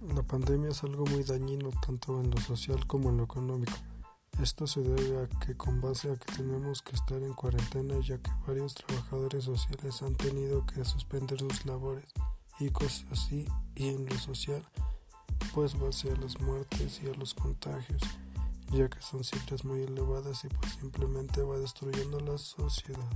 La pandemia es algo muy dañino tanto en lo social como en lo económico. Esto se debe a que con base a que tenemos que estar en cuarentena ya que varios trabajadores sociales han tenido que suspender sus labores y cosas así y en lo social pues base a las muertes y a los contagios ya que son cifras muy elevadas y pues simplemente va destruyendo la sociedad.